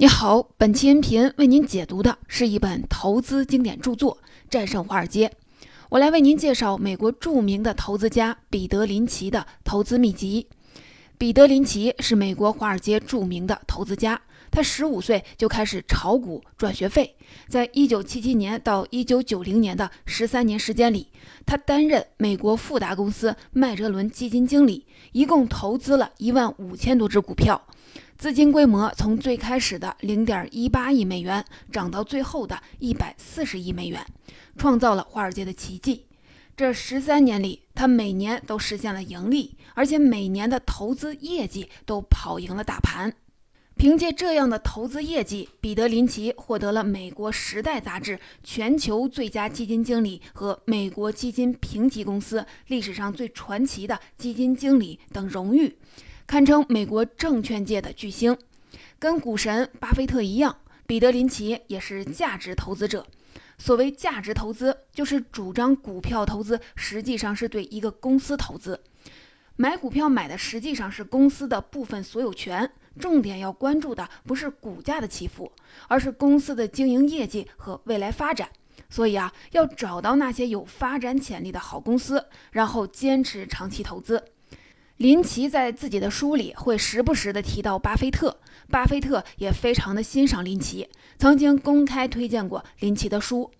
你好，本期音频为您解读的是一本投资经典著作《战胜华尔街》。我来为您介绍美国著名的投资家彼得林奇的投资秘籍。彼得林奇是美国华尔街著名的投资家，他十五岁就开始炒股赚学费，在一九七七年到一九九零年的十三年时间里，他担任美国富达公司麦哲伦基金经理，一共投资了一万五千多只股票。资金规模从最开始的零点一八亿美元涨到最后的一百四十亿美元，创造了华尔街的奇迹。这十三年里，他每年都实现了盈利，而且每年的投资业绩都跑赢了大盘。凭借这样的投资业绩，彼得林奇获得了美国《时代》杂志全球最佳基金经理和美国基金评级公司历史上最传奇的基金经理等荣誉。堪称美国证券界的巨星，跟股神巴菲特一样，彼得林奇也是价值投资者。所谓价值投资，就是主张股票投资实际上是对一个公司投资，买股票买的实际上是公司的部分所有权。重点要关注的不是股价的起伏，而是公司的经营业绩和未来发展。所以啊，要找到那些有发展潜力的好公司，然后坚持长期投资。林奇在自己的书里会时不时地提到巴菲特，巴菲特也非常的欣赏林奇，曾经公开推荐过林奇的书。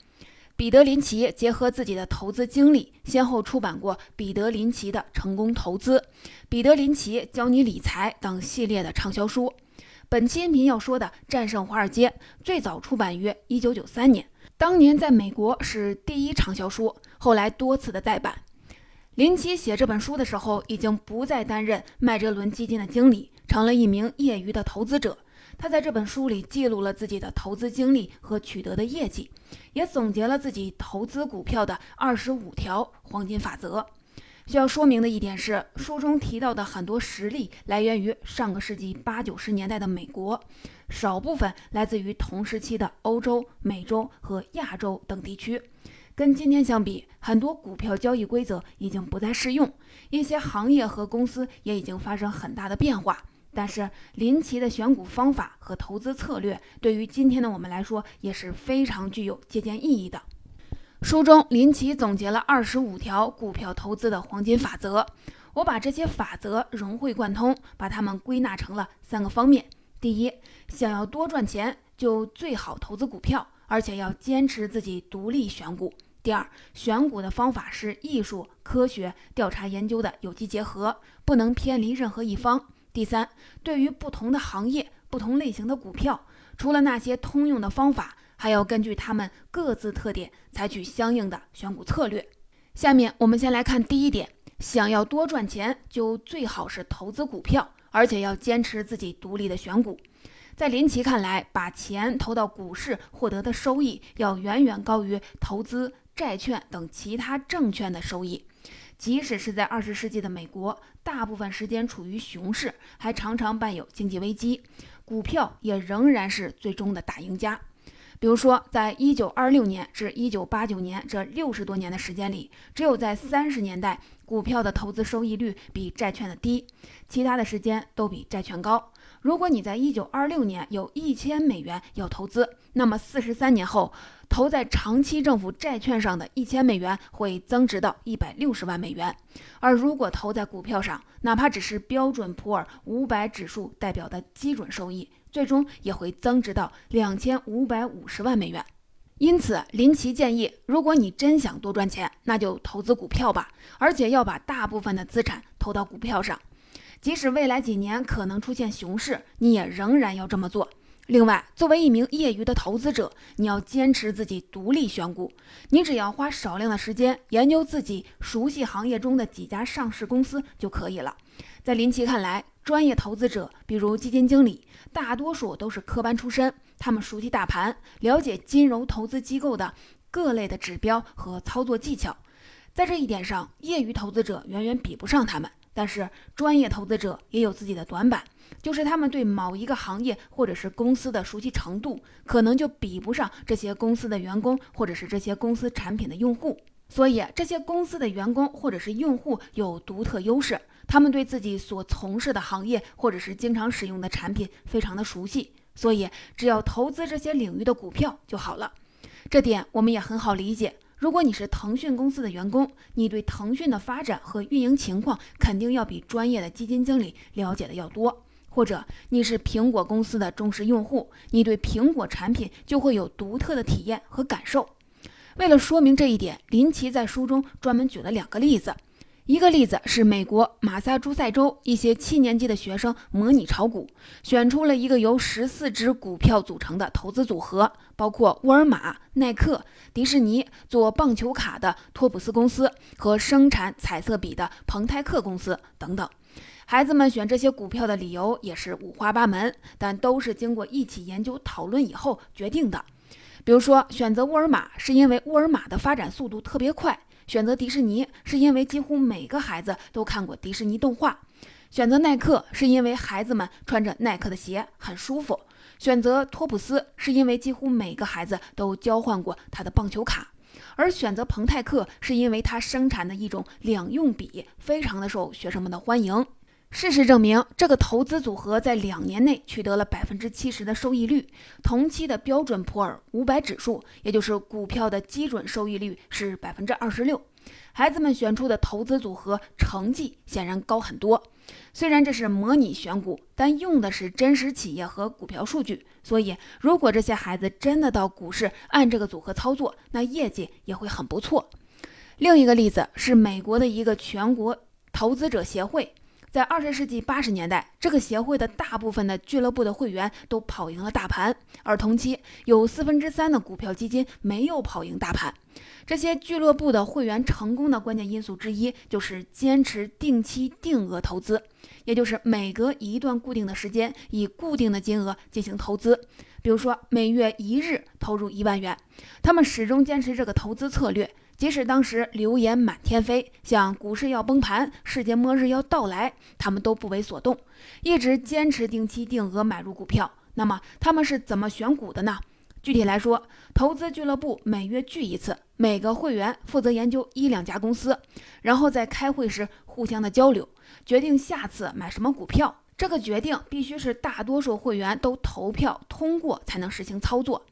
彼得林奇结合自己的投资经历，先后出版过《彼得林奇的成功投资》《彼得林奇教你理财》等系列的畅销书。本期音频要说的《战胜华尔街》最早出版于1993年，当年在美国是第一畅销书，后来多次的再版。林奇写这本书的时候，已经不再担任麦哲伦基金的经理，成了一名业余的投资者。他在这本书里记录了自己的投资经历和取得的业绩，也总结了自己投资股票的二十五条黄金法则。需要说明的一点是，书中提到的很多实例来源于上个世纪八九十年代的美国，少部分来自于同时期的欧洲、美洲和亚洲等地区。跟今天相比，很多股票交易规则已经不再适用，一些行业和公司也已经发生很大的变化。但是林奇的选股方法和投资策略，对于今天的我们来说也是非常具有借鉴意义的。书中林奇总结了二十五条股票投资的黄金法则，我把这些法则融会贯通，把它们归纳成了三个方面：第一，想要多赚钱，就最好投资股票，而且要坚持自己独立选股。第二，选股的方法是艺术、科学、调查研究的有机结合，不能偏离任何一方。第三，对于不同的行业、不同类型的股票，除了那些通用的方法，还要根据他们各自特点，采取相应的选股策略。下面我们先来看第一点：想要多赚钱，就最好是投资股票，而且要坚持自己独立的选股。在林奇看来，把钱投到股市获得的收益，要远远高于投资。债券等其他证券的收益，即使是在二十世纪的美国，大部分时间处于熊市，还常常伴有经济危机，股票也仍然是最终的大赢家。比如说，在一九二六年至一九八九年这六十多年的时间里，只有在三十年代，股票的投资收益率比债券的低，其他的时间都比债券高。如果你在一九二六年有一千美元要投资，那么四十三年后，投在长期政府债券上的一千美元会增值到一百六十万美元，而如果投在股票上，哪怕只是标准普尔五百指数代表的基准收益，最终也会增值到两千五百五十万美元。因此，林奇建议，如果你真想多赚钱，那就投资股票吧，而且要把大部分的资产投到股票上。即使未来几年可能出现熊市，你也仍然要这么做。另外，作为一名业余的投资者，你要坚持自己独立选股。你只要花少量的时间研究自己熟悉行业中的几家上市公司就可以了。在林奇看来，专业投资者，比如基金经理，大多数都是科班出身，他们熟悉大盘，了解金融投资机构的各类的指标和操作技巧。在这一点上，业余投资者远远比不上他们。但是专业投资者也有自己的短板，就是他们对某一个行业或者是公司的熟悉程度，可能就比不上这些公司的员工或者是这些公司产品的用户。所以这些公司的员工或者是用户有独特优势，他们对自己所从事的行业或者是经常使用的产品非常的熟悉。所以只要投资这些领域的股票就好了。这点我们也很好理解。如果你是腾讯公司的员工，你对腾讯的发展和运营情况肯定要比专业的基金经理了解的要多。或者你是苹果公司的忠实用户，你对苹果产品就会有独特的体验和感受。为了说明这一点，林奇在书中专门举了两个例子。一个例子是美国马萨诸塞州一些七年级的学生模拟炒股，选出了一个由十四只股票组成的投资组合，包括沃尔玛、耐克、迪士尼、做棒球卡的托普斯公司和生产彩色笔的彭泰克公司等等。孩子们选这些股票的理由也是五花八门，但都是经过一起研究讨论以后决定的。比如说，选择沃尔玛是因为沃尔玛的发展速度特别快。选择迪士尼是因为几乎每个孩子都看过迪士尼动画，选择耐克是因为孩子们穿着耐克的鞋很舒服，选择托普斯是因为几乎每个孩子都交换过他的棒球卡，而选择彭泰克是因为他生产的一种两用笔非常的受学生们的欢迎。事实证明，这个投资组合在两年内取得了百分之七十的收益率。同期的标准普尔五百指数，也就是股票的基准收益率是百分之二十六。孩子们选出的投资组合成绩显然高很多。虽然这是模拟选股，但用的是真实企业和股票数据，所以如果这些孩子真的到股市按这个组合操作，那业绩也会很不错。另一个例子是美国的一个全国投资者协会。在二十世纪八十年代，这个协会的大部分的俱乐部的会员都跑赢了大盘，而同期有四分之三的股票基金没有跑赢大盘。这些俱乐部的会员成功的关键因素之一就是坚持定期定额投资，也就是每隔一段固定的时间以固定的金额进行投资，比如说每月一日投入一万元。他们始终坚持这个投资策略。即使当时流言满天飞，像股市要崩盘、世界末日要到来，他们都不为所动，一直坚持定期定额买入股票。那么他们是怎么选股的呢？具体来说，投资俱乐部每月聚一次，每个会员负责研究一两家公司，然后在开会时互相的交流，决定下次买什么股票。这个决定必须是大多数会员都投票通过才能实行操作。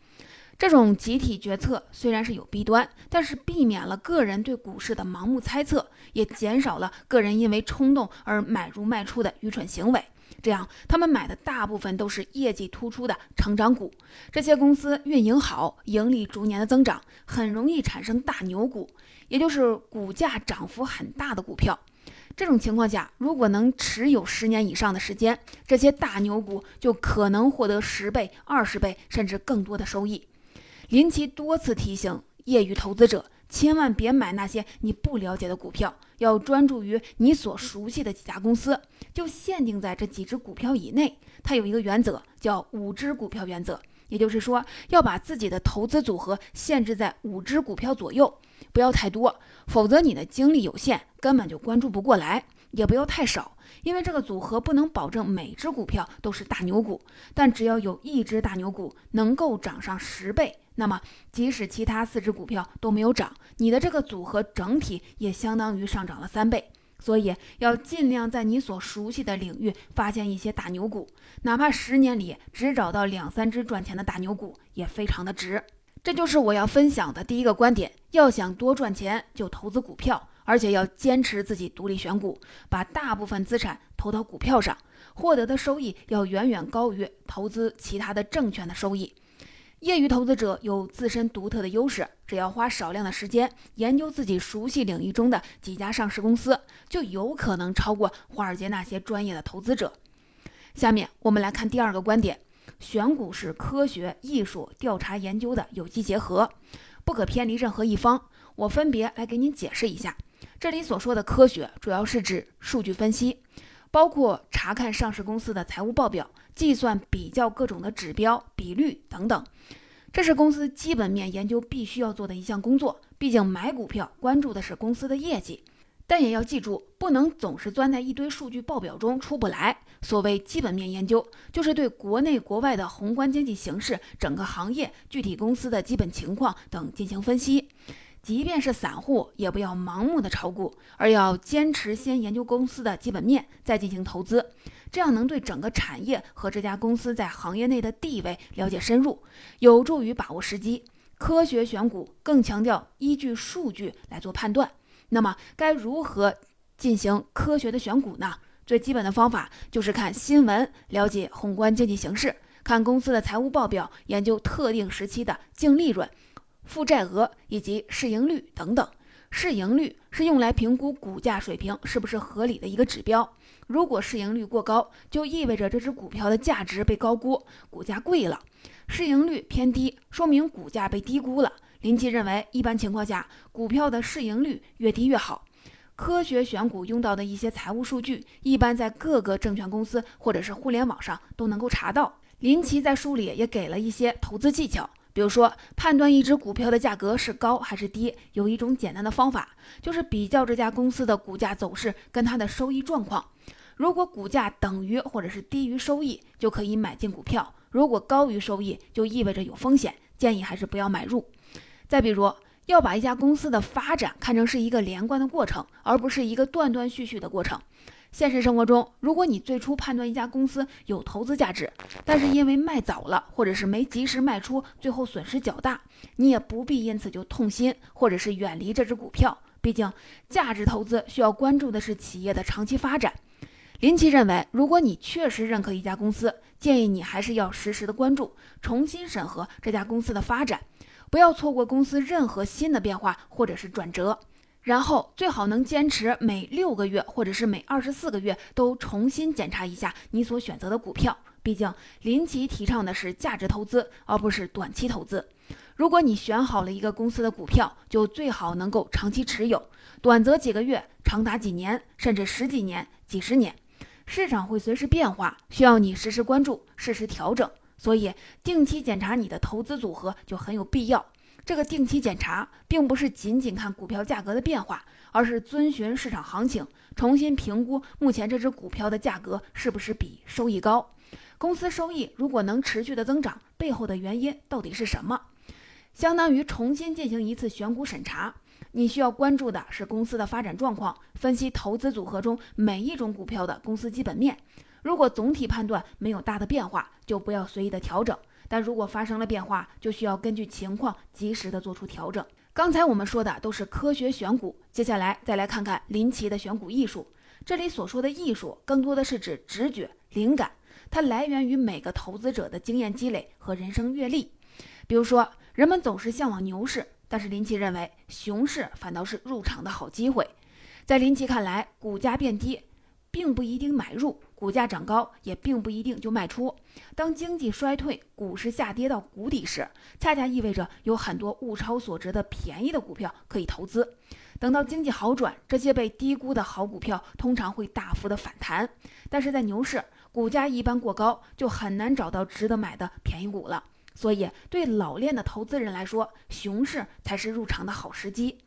这种集体决策虽然是有弊端，但是避免了个人对股市的盲目猜测，也减少了个人因为冲动而买入卖出的愚蠢行为。这样，他们买的大部分都是业绩突出的成长股，这些公司运营好，盈利逐年的增长，很容易产生大牛股，也就是股价涨幅很大的股票。这种情况下，如果能持有十年以上的时间，这些大牛股就可能获得十倍、二十倍甚至更多的收益。林奇多次提醒业余投资者，千万别买那些你不了解的股票，要专注于你所熟悉的几家公司，就限定在这几只股票以内。他有一个原则，叫五只股票原则，也就是说，要把自己的投资组合限制在五只股票左右，不要太多，否则你的精力有限，根本就关注不过来；也不要太少，因为这个组合不能保证每只股票都是大牛股，但只要有一只大牛股能够涨上十倍。那么，即使其他四只股票都没有涨，你的这个组合整体也相当于上涨了三倍。所以，要尽量在你所熟悉的领域发现一些大牛股，哪怕十年里只找到两三只赚钱的大牛股，也非常的值。这就是我要分享的第一个观点：要想多赚钱，就投资股票，而且要坚持自己独立选股，把大部分资产投到股票上，获得的收益要远远高于投资其他的证券的收益。业余投资者有自身独特的优势，只要花少量的时间研究自己熟悉领域中的几家上市公司，就有可能超过华尔街那些专业的投资者。下面我们来看第二个观点：选股是科学、艺术、调查研究的有机结合，不可偏离任何一方。我分别来给您解释一下。这里所说的科学，主要是指数据分析。包括查看上市公司的财务报表、计算、比较各种的指标、比率等等，这是公司基本面研究必须要做的一项工作。毕竟买股票关注的是公司的业绩，但也要记住，不能总是钻在一堆数据报表中出不来。所谓基本面研究，就是对国内国外的宏观经济形势、整个行业、具体公司的基本情况等进行分析。即便是散户，也不要盲目的炒股，而要坚持先研究公司的基本面，再进行投资。这样能对整个产业和这家公司在行业内的地位了解深入，有助于把握时机。科学选股更强调依据数据来做判断。那么该如何进行科学的选股呢？最基本的方法就是看新闻，了解宏观经济形势，看公司的财务报表，研究特定时期的净利润、负债额以及市盈率等等。市盈率是用来评估股价水平是不是合理的一个指标。如果市盈率过高，就意味着这只股票的价值被高估，股价贵了；市盈率偏低，说明股价被低估了。林奇认为，一般情况下，股票的市盈率越低越好。科学选股用到的一些财务数据，一般在各个证券公司或者是互联网上都能够查到。林奇在书里也给了一些投资技巧。比如说，判断一只股票的价格是高还是低，有一种简单的方法，就是比较这家公司的股价走势跟它的收益状况。如果股价等于或者是低于收益，就可以买进股票；如果高于收益，就意味着有风险，建议还是不要买入。再比如，要把一家公司的发展看成是一个连贯的过程，而不是一个断断续续的过程。现实生活中，如果你最初判断一家公司有投资价值，但是因为卖早了，或者是没及时卖出，最后损失较大，你也不必因此就痛心，或者是远离这只股票。毕竟，价值投资需要关注的是企业的长期发展。林奇认为，如果你确实认可一家公司，建议你还是要实时的关注，重新审核这家公司的发展，不要错过公司任何新的变化或者是转折。然后最好能坚持每六个月或者是每二十四个月都重新检查一下你所选择的股票。毕竟林奇提倡的是价值投资，而不是短期投资。如果你选好了一个公司的股票，就最好能够长期持有，短则几个月，长达几年，甚至十几年、几十年。市场会随时变化，需要你实时关注、适时调整，所以定期检查你的投资组合就很有必要。这个定期检查并不是仅仅看股票价格的变化，而是遵循市场行情，重新评估目前这只股票的价格是不是比收益高。公司收益如果能持续的增长，背后的原因到底是什么？相当于重新进行一次选股审查。你需要关注的是公司的发展状况，分析投资组合中每一种股票的公司基本面。如果总体判断没有大的变化，就不要随意的调整。但如果发生了变化，就需要根据情况及时的做出调整。刚才我们说的都是科学选股，接下来再来看看林奇的选股艺术。这里所说的艺术，更多的是指直觉、灵感，它来源于每个投资者的经验积累和人生阅历。比如说，人们总是向往牛市，但是林奇认为熊市反倒是入场的好机会。在林奇看来，股价变低。并不一定买入，股价涨高也并不一定就卖出。当经济衰退、股市下跌到谷底时，恰恰意味着有很多物超所值的便宜的股票可以投资。等到经济好转，这些被低估的好股票通常会大幅的反弹。但是在牛市，股价一般过高，就很难找到值得买的便宜股了。所以，对老练的投资人来说，熊市才是入场的好时机。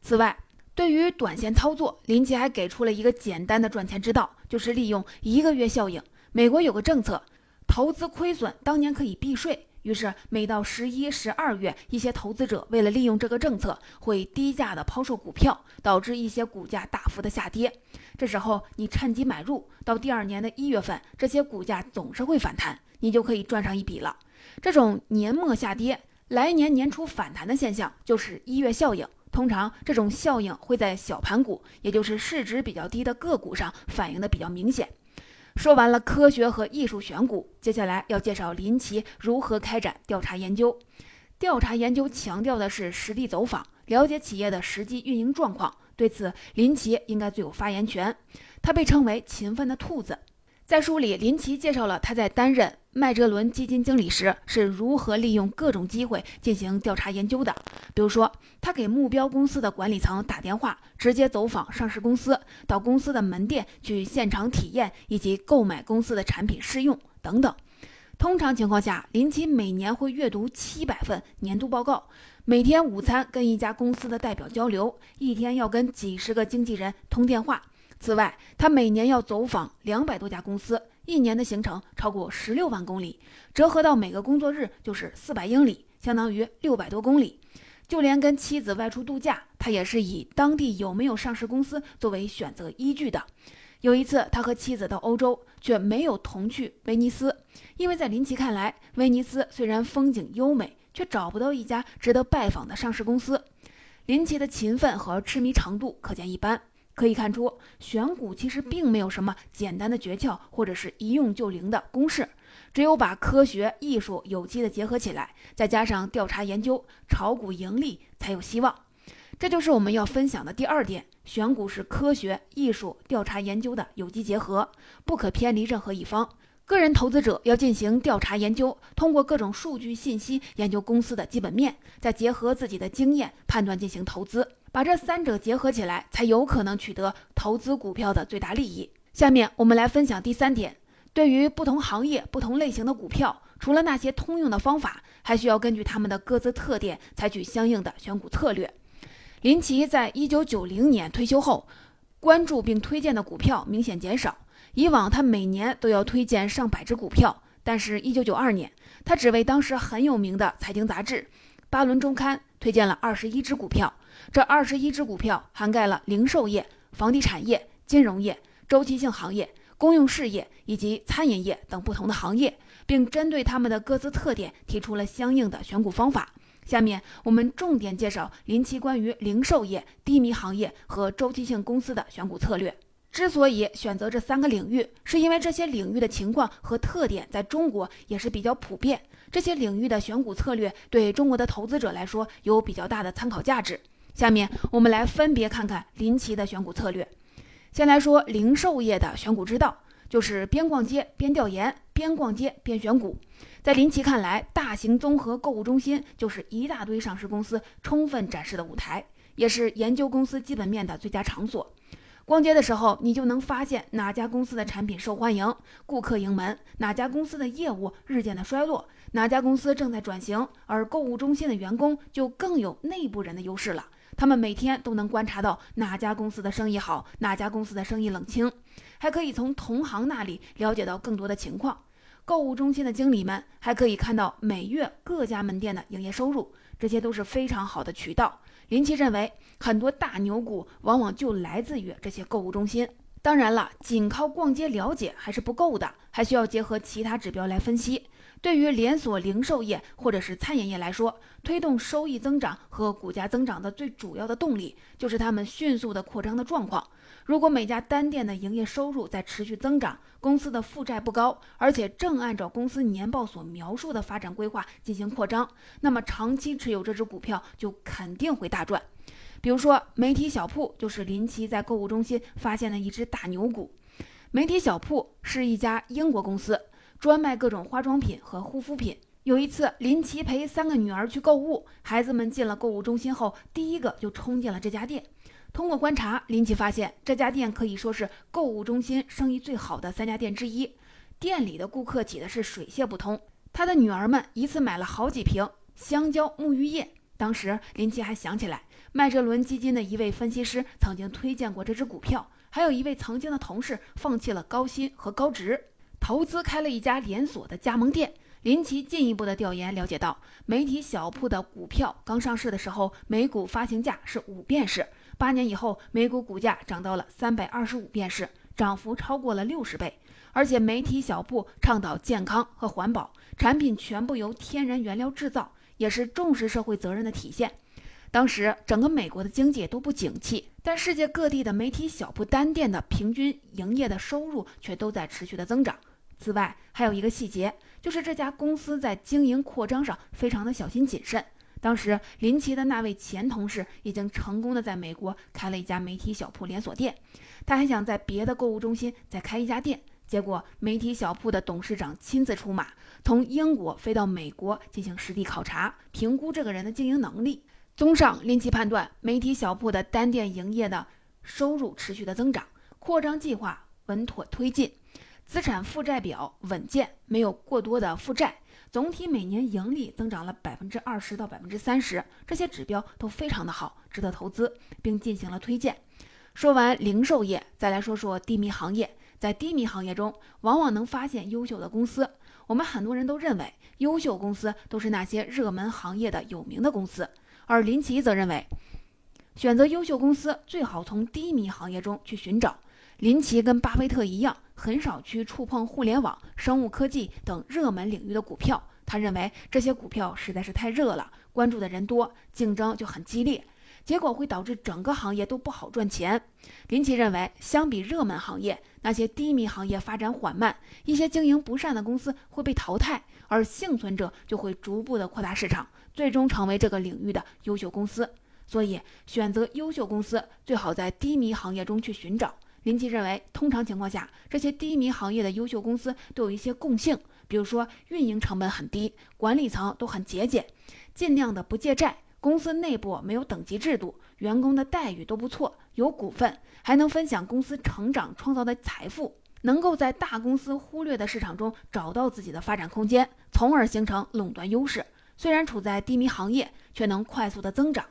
此外，对于短线操作，林奇还给出了一个简单的赚钱之道，就是利用一个月效应。美国有个政策，投资亏损当年可以避税。于是每到十一、十二月，一些投资者为了利用这个政策，会低价的抛售股票，导致一些股价大幅的下跌。这时候你趁机买入，到第二年的一月份，这些股价总是会反弹，你就可以赚上一笔了。这种年末下跌，来年年初反弹的现象，就是一月效应。通常这种效应会在小盘股，也就是市值比较低的个股上反映的比较明显。说完了科学和艺术选股，接下来要介绍林奇如何开展调查研究。调查研究强调的是实地走访，了解企业的实际运营状况。对此，林奇应该最有发言权。他被称为勤奋的兔子。在书里，林奇介绍了他在担任麦哲伦基金经理时是如何利用各种机会进行调查研究的。比如说，他给目标公司的管理层打电话，直接走访上市公司，到公司的门店去现场体验以及购买公司的产品试用等等。通常情况下，林奇每年会阅读七百份年度报告，每天午餐跟一家公司的代表交流，一天要跟几十个经纪人通电话。此外，他每年要走访两百多家公司，一年的行程超过十六万公里，折合到每个工作日就是四百英里，相当于六百多公里。就连跟妻子外出度假，他也是以当地有没有上市公司作为选择依据的。有一次，他和妻子到欧洲，却没有同去威尼斯，因为在林奇看来，威尼斯虽然风景优美，却找不到一家值得拜访的上市公司。林奇的勤奋和痴迷程度可见一斑。可以看出，选股其实并没有什么简单的诀窍，或者是一用就灵的公式。只有把科学、艺术有机的结合起来，再加上调查研究，炒股盈利才有希望。这就是我们要分享的第二点：选股是科学、艺术、调查研究的有机结合，不可偏离任何一方。个人投资者要进行调查研究，通过各种数据信息研究公司的基本面，再结合自己的经验判断进行投资。把这三者结合起来，才有可能取得投资股票的最大利益。下面我们来分享第三点：对于不同行业、不同类型的股票，除了那些通用的方法，还需要根据他们的各自特点，采取相应的选股策略。林奇在一九九零年退休后，关注并推荐的股票明显减少。以往他每年都要推荐上百只股票，但是，一九九二年，他只为当时很有名的财经杂志《巴伦周刊》推荐了二十一只股票。这二十一只股票涵盖了零售业、房地产业、金融业、周期性行业、公用事业以及餐饮业等不同的行业，并针对他们的各自特点提出了相应的选股方法。下面我们重点介绍林奇关于零售业、低迷行业和周期性公司的选股策略。之所以选择这三个领域，是因为这些领域的情况和特点在中国也是比较普遍。这些领域的选股策略对中国的投资者来说有比较大的参考价值。下面我们来分别看看林奇的选股策略。先来说零售业的选股之道，就是边逛街边调研，边逛街边选股。在林奇看来，大型综合购物中心就是一大堆上市公司充分展示的舞台，也是研究公司基本面的最佳场所。逛街的时候，你就能发现哪家公司的产品受欢迎，顾客盈门；哪家公司的业务日渐的衰落，哪家公司正在转型。而购物中心的员工就更有内部人的优势了。他们每天都能观察到哪家公司的生意好，哪家公司的生意冷清，还可以从同行那里了解到更多的情况。购物中心的经理们还可以看到每月各家门店的营业收入，这些都是非常好的渠道。林奇认为，很多大牛股往往就来自于这些购物中心。当然了，仅靠逛街了解还是不够的，还需要结合其他指标来分析。对于连锁零售业或者是餐饮业来说，推动收益增长和股价增长的最主要的动力，就是他们迅速的扩张的状况。如果每家单店的营业收入在持续增长，公司的负债不高，而且正按照公司年报所描述的发展规划进行扩张，那么长期持有这只股票就肯定会大赚。比如说，媒体小铺就是林奇在购物中心发现的一只大牛股。媒体小铺是一家英国公司。专卖各种化妆品和护肤品。有一次，林奇陪三个女儿去购物，孩子们进了购物中心后，第一个就冲进了这家店。通过观察，林奇发现这家店可以说是购物中心生意最好的三家店之一。店里的顾客挤的是水泄不通。他的女儿们一次买了好几瓶香蕉沐浴液。当时，林奇还想起来，麦哲伦基金的一位分析师曾经推荐过这只股票，还有一位曾经的同事放弃了高薪和高职。投资开了一家连锁的加盟店。林奇进一步的调研了解到，媒体小铺的股票刚上市的时候，每股发行价是五便士，八年以后，每股股价涨到了三百二十五便士，涨幅超过了六十倍。而且，媒体小铺倡导健康和环保，产品全部由天然原料制造，也是重视社会责任的体现。当时，整个美国的经济都不景气。但世界各地的媒体小铺单店的平均营业的收入却都在持续的增长。此外，还有一个细节，就是这家公司在经营扩张上非常的小心谨慎。当时，林奇的那位前同事已经成功的在美国开了一家媒体小铺连锁店，他还想在别的购物中心再开一家店。结果，媒体小铺的董事长亲自出马，从英国飞到美国进行实地考察，评估这个人的经营能力。综上，林奇判断，媒体小铺的单店营业的收入持续的增长，扩张计划稳妥推进。资产负债表稳健，没有过多的负债，总体每年盈利增长了百分之二十到百分之三十，这些指标都非常的好，值得投资，并进行了推荐。说完零售业，再来说说低迷行业。在低迷行业中，往往能发现优秀的公司。我们很多人都认为，优秀公司都是那些热门行业的有名的公司，而林奇则认为，选择优秀公司最好从低迷行业中去寻找。林奇跟巴菲特一样，很少去触碰互联网、生物科技等热门领域的股票。他认为这些股票实在是太热了，关注的人多，竞争就很激烈，结果会导致整个行业都不好赚钱。林奇认为，相比热门行业，那些低迷行业发展缓慢，一些经营不善的公司会被淘汰，而幸存者就会逐步的扩大市场，最终成为这个领域的优秀公司。所以，选择优秀公司最好在低迷行业中去寻找。林奇认为，通常情况下，这些低迷行业的优秀公司都有一些共性，比如说运营成本很低，管理层都很节俭，尽量的不借债，公司内部没有等级制度，员工的待遇都不错，有股份，还能分享公司成长创造的财富，能够在大公司忽略的市场中找到自己的发展空间，从而形成垄断优势。虽然处在低迷行业，却能快速的增长。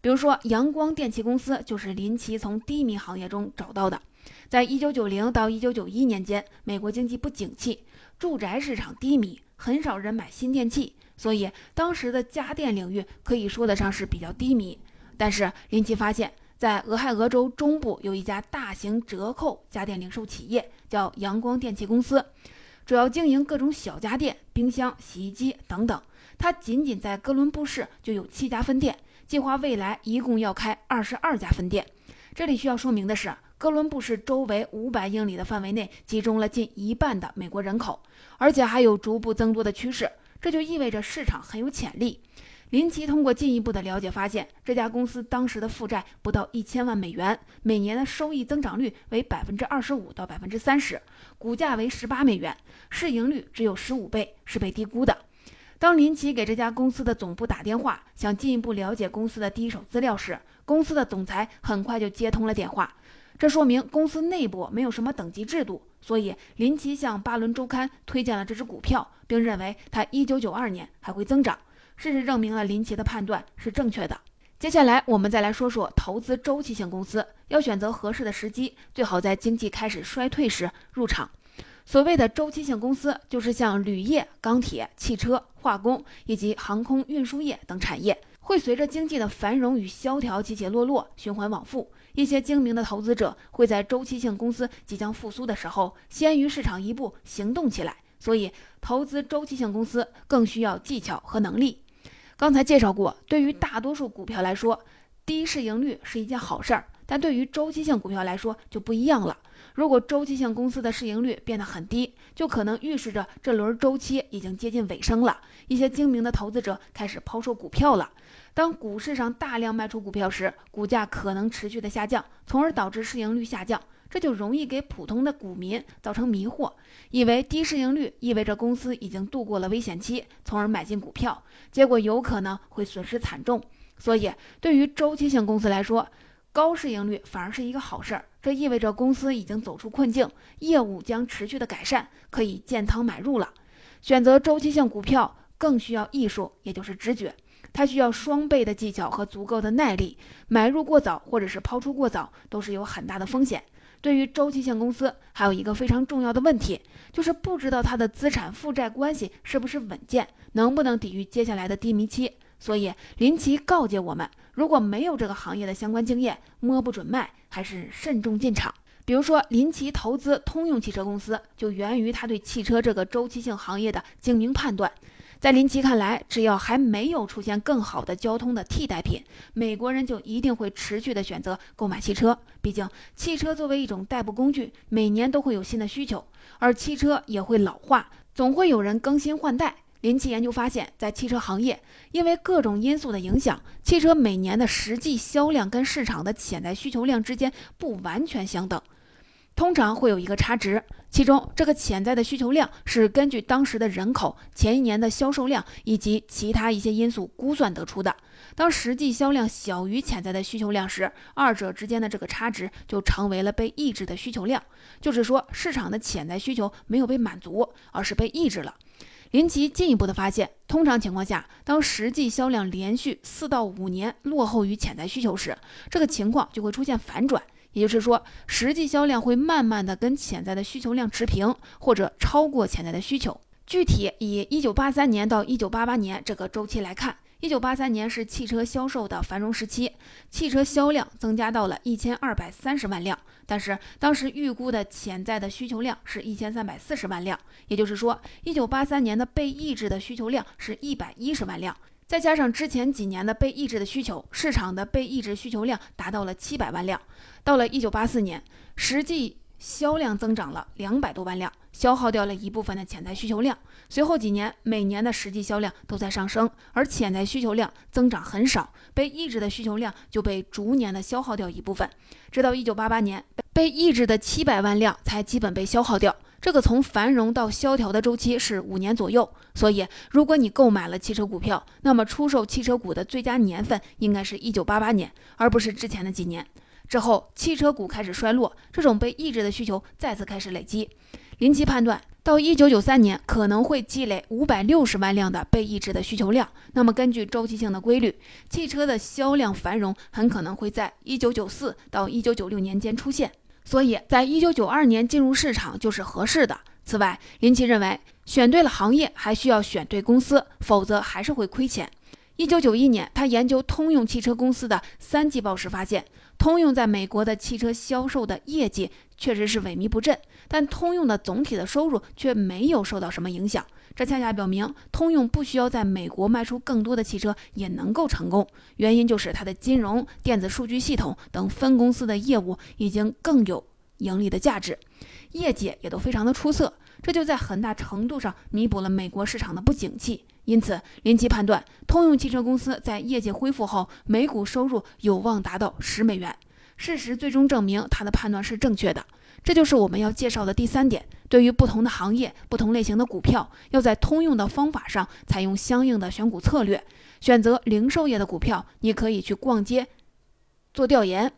比如说，阳光电器公司就是林奇从低迷行业中找到的。在一九九零到一九九一年间，美国经济不景气，住宅市场低迷，很少人买新电器，所以当时的家电领域可以说得上是比较低迷。但是林奇发现，在俄亥俄州中部有一家大型折扣家电零售企业，叫阳光电器公司，主要经营各种小家电、冰箱、洗衣机等等。它仅仅在哥伦布市就有七家分店。计划未来一共要开二十二家分店。这里需要说明的是，哥伦布市周围五百英里的范围内集中了近一半的美国人口，而且还有逐步增多的趋势。这就意味着市场很有潜力。林奇通过进一步的了解发现，这家公司当时的负债不到一千万美元，每年的收益增长率为百分之二十五到百分之三十，股价为十八美元，市盈率只有十五倍，是被低估的。当林奇给这家公司的总部打电话，想进一步了解公司的第一手资料时，公司的总裁很快就接通了电话。这说明公司内部没有什么等级制度，所以林奇向巴伦周刊推荐了这只股票，并认为它1992年还会增长。事实证明了林奇的判断是正确的。接下来我们再来说说投资周期性公司，要选择合适的时机，最好在经济开始衰退时入场。所谓的周期性公司，就是像铝业、钢铁、汽车、化工以及航空运输业等产业，会随着经济的繁荣与萧条起起落落，循环往复。一些精明的投资者会在周期性公司即将复苏的时候，先于市场一步行动起来。所以，投资周期性公司更需要技巧和能力。刚才介绍过，对于大多数股票来说，低市盈率是一件好事儿，但对于周期性股票来说就不一样了。如果周期性公司的市盈率变得很低，就可能预示着这轮周期已经接近尾声了。一些精明的投资者开始抛售股票了。当股市上大量卖出股票时，股价可能持续的下降，从而导致市盈率下降。这就容易给普通的股民造成迷惑，以为低市盈率意味着公司已经度过了危险期，从而买进股票，结果有可能会损失惨重。所以，对于周期性公司来说，高市盈率反而是一个好事儿，这意味着公司已经走出困境，业务将持续的改善，可以建仓买入了。选择周期性股票更需要艺术，也就是直觉，它需要双倍的技巧和足够的耐力。买入过早或者是抛出过早都是有很大的风险。对于周期性公司，还有一个非常重要的问题，就是不知道它的资产负债关系是不是稳健，能不能抵御接下来的低迷期。所以林奇告诫我们，如果没有这个行业的相关经验，摸不准脉，还是慎重进场。比如说，林奇投资通用汽车公司，就源于他对汽车这个周期性行业的精明判断。在林奇看来，只要还没有出现更好的交通的替代品，美国人就一定会持续的选择购买汽车。毕竟，汽车作为一种代步工具，每年都会有新的需求，而汽车也会老化，总会有人更新换代。林奇研究发现，在汽车行业，因为各种因素的影响，汽车每年的实际销量跟市场的潜在需求量之间不完全相等，通常会有一个差值。其中，这个潜在的需求量是根据当时的人口、前一年的销售量以及其他一些因素估算得出的。当实际销量小于潜在的需求量时，二者之间的这个差值就成为了被抑制的需求量，就是说，市场的潜在需求没有被满足，而是被抑制了。林奇进一步的发现，通常情况下，当实际销量连续四到五年落后于潜在需求时，这个情况就会出现反转，也就是说，实际销量会慢慢的跟潜在的需求量持平，或者超过潜在的需求。具体以一九八三年到一九八八年这个周期来看，一九八三年是汽车销售的繁荣时期，汽车销量增加到了一千二百三十万辆。但是当时预估的潜在的需求量是一千三百四十万辆，也就是说，一九八三年的被抑制的需求量是一百一十万辆，再加上之前几年的被抑制的需求，市场的被抑制需求量达到了七百万辆。到了一九八四年，实际销量增长了两百多万辆。消耗掉了一部分的潜在需求量，随后几年每年的实际销量都在上升，而潜在需求量增长很少，被抑制的需求量就被逐年的消耗掉一部分，直到一九八八年，被抑制的七百万辆才基本被消耗掉。这个从繁荣到萧条的周期是五年左右，所以如果你购买了汽车股票，那么出售汽车股的最佳年份应该是一九八八年，而不是之前的几年。之后汽车股开始衰落，这种被抑制的需求再次开始累积。林奇判断，到一九九三年可能会积累五百六十万辆的被抑制的需求量。那么，根据周期性的规律，汽车的销量繁荣很可能会在一九九四到一九九六年间出现。所以在一九九二年进入市场就是合适的。此外，林奇认为，选对了行业，还需要选对公司，否则还是会亏钱。一九九一年，他研究通用汽车公司的三季报时发现，通用在美国的汽车销售的业绩确实是萎靡不振。但通用的总体的收入却没有受到什么影响，这恰恰表明通用不需要在美国卖出更多的汽车也能够成功。原因就是它的金融、电子数据系统等分公司的业务已经更有盈利的价值，业绩也都非常的出色，这就在很大程度上弥补了美国市场的不景气。因此，林奇判断通用汽车公司在业绩恢复后，每股收入有望达到十美元。事实最终证明他的判断是正确的。这就是我们要介绍的第三点。对于不同的行业、不同类型的股票，要在通用的方法上采用相应的选股策略。选择零售业的股票，你可以去逛街做调研，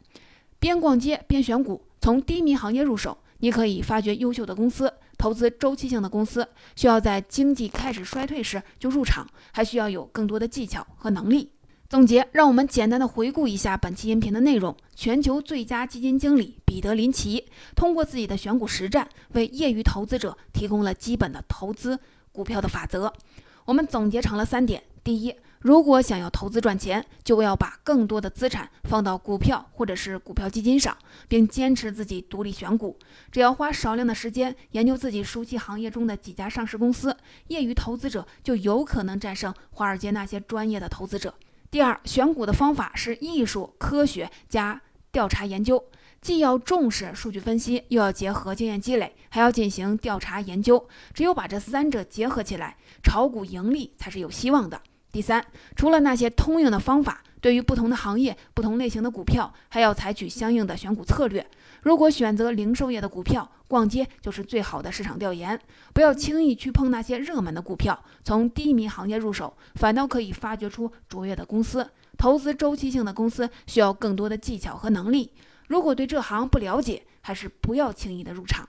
边逛街边选股，从低迷行业入手。你可以发掘优秀的公司，投资周期性的公司，需要在经济开始衰退时就入场，还需要有更多的技巧和能力。总结，让我们简单的回顾一下本期音频的内容。全球最佳基金经理彼得林奇通过自己的选股实战，为业余投资者提供了基本的投资股票的法则。我们总结成了三点：第一，如果想要投资赚钱，就要把更多的资产放到股票或者是股票基金上，并坚持自己独立选股。只要花少量的时间研究自己熟悉行业中的几家上市公司，业余投资者就有可能战胜华尔街那些专业的投资者。第二，选股的方法是艺术、科学加调查研究，既要重视数据分析，又要结合经验积累，还要进行调查研究。只有把这三者结合起来，炒股盈利才是有希望的。第三，除了那些通用的方法。对于不同的行业、不同类型的股票，还要采取相应的选股策略。如果选择零售业的股票，逛街就是最好的市场调研。不要轻易去碰那些热门的股票，从低迷行业入手，反倒可以发掘出卓越的公司。投资周期性的公司需要更多的技巧和能力。如果对这行不了解，还是不要轻易的入场。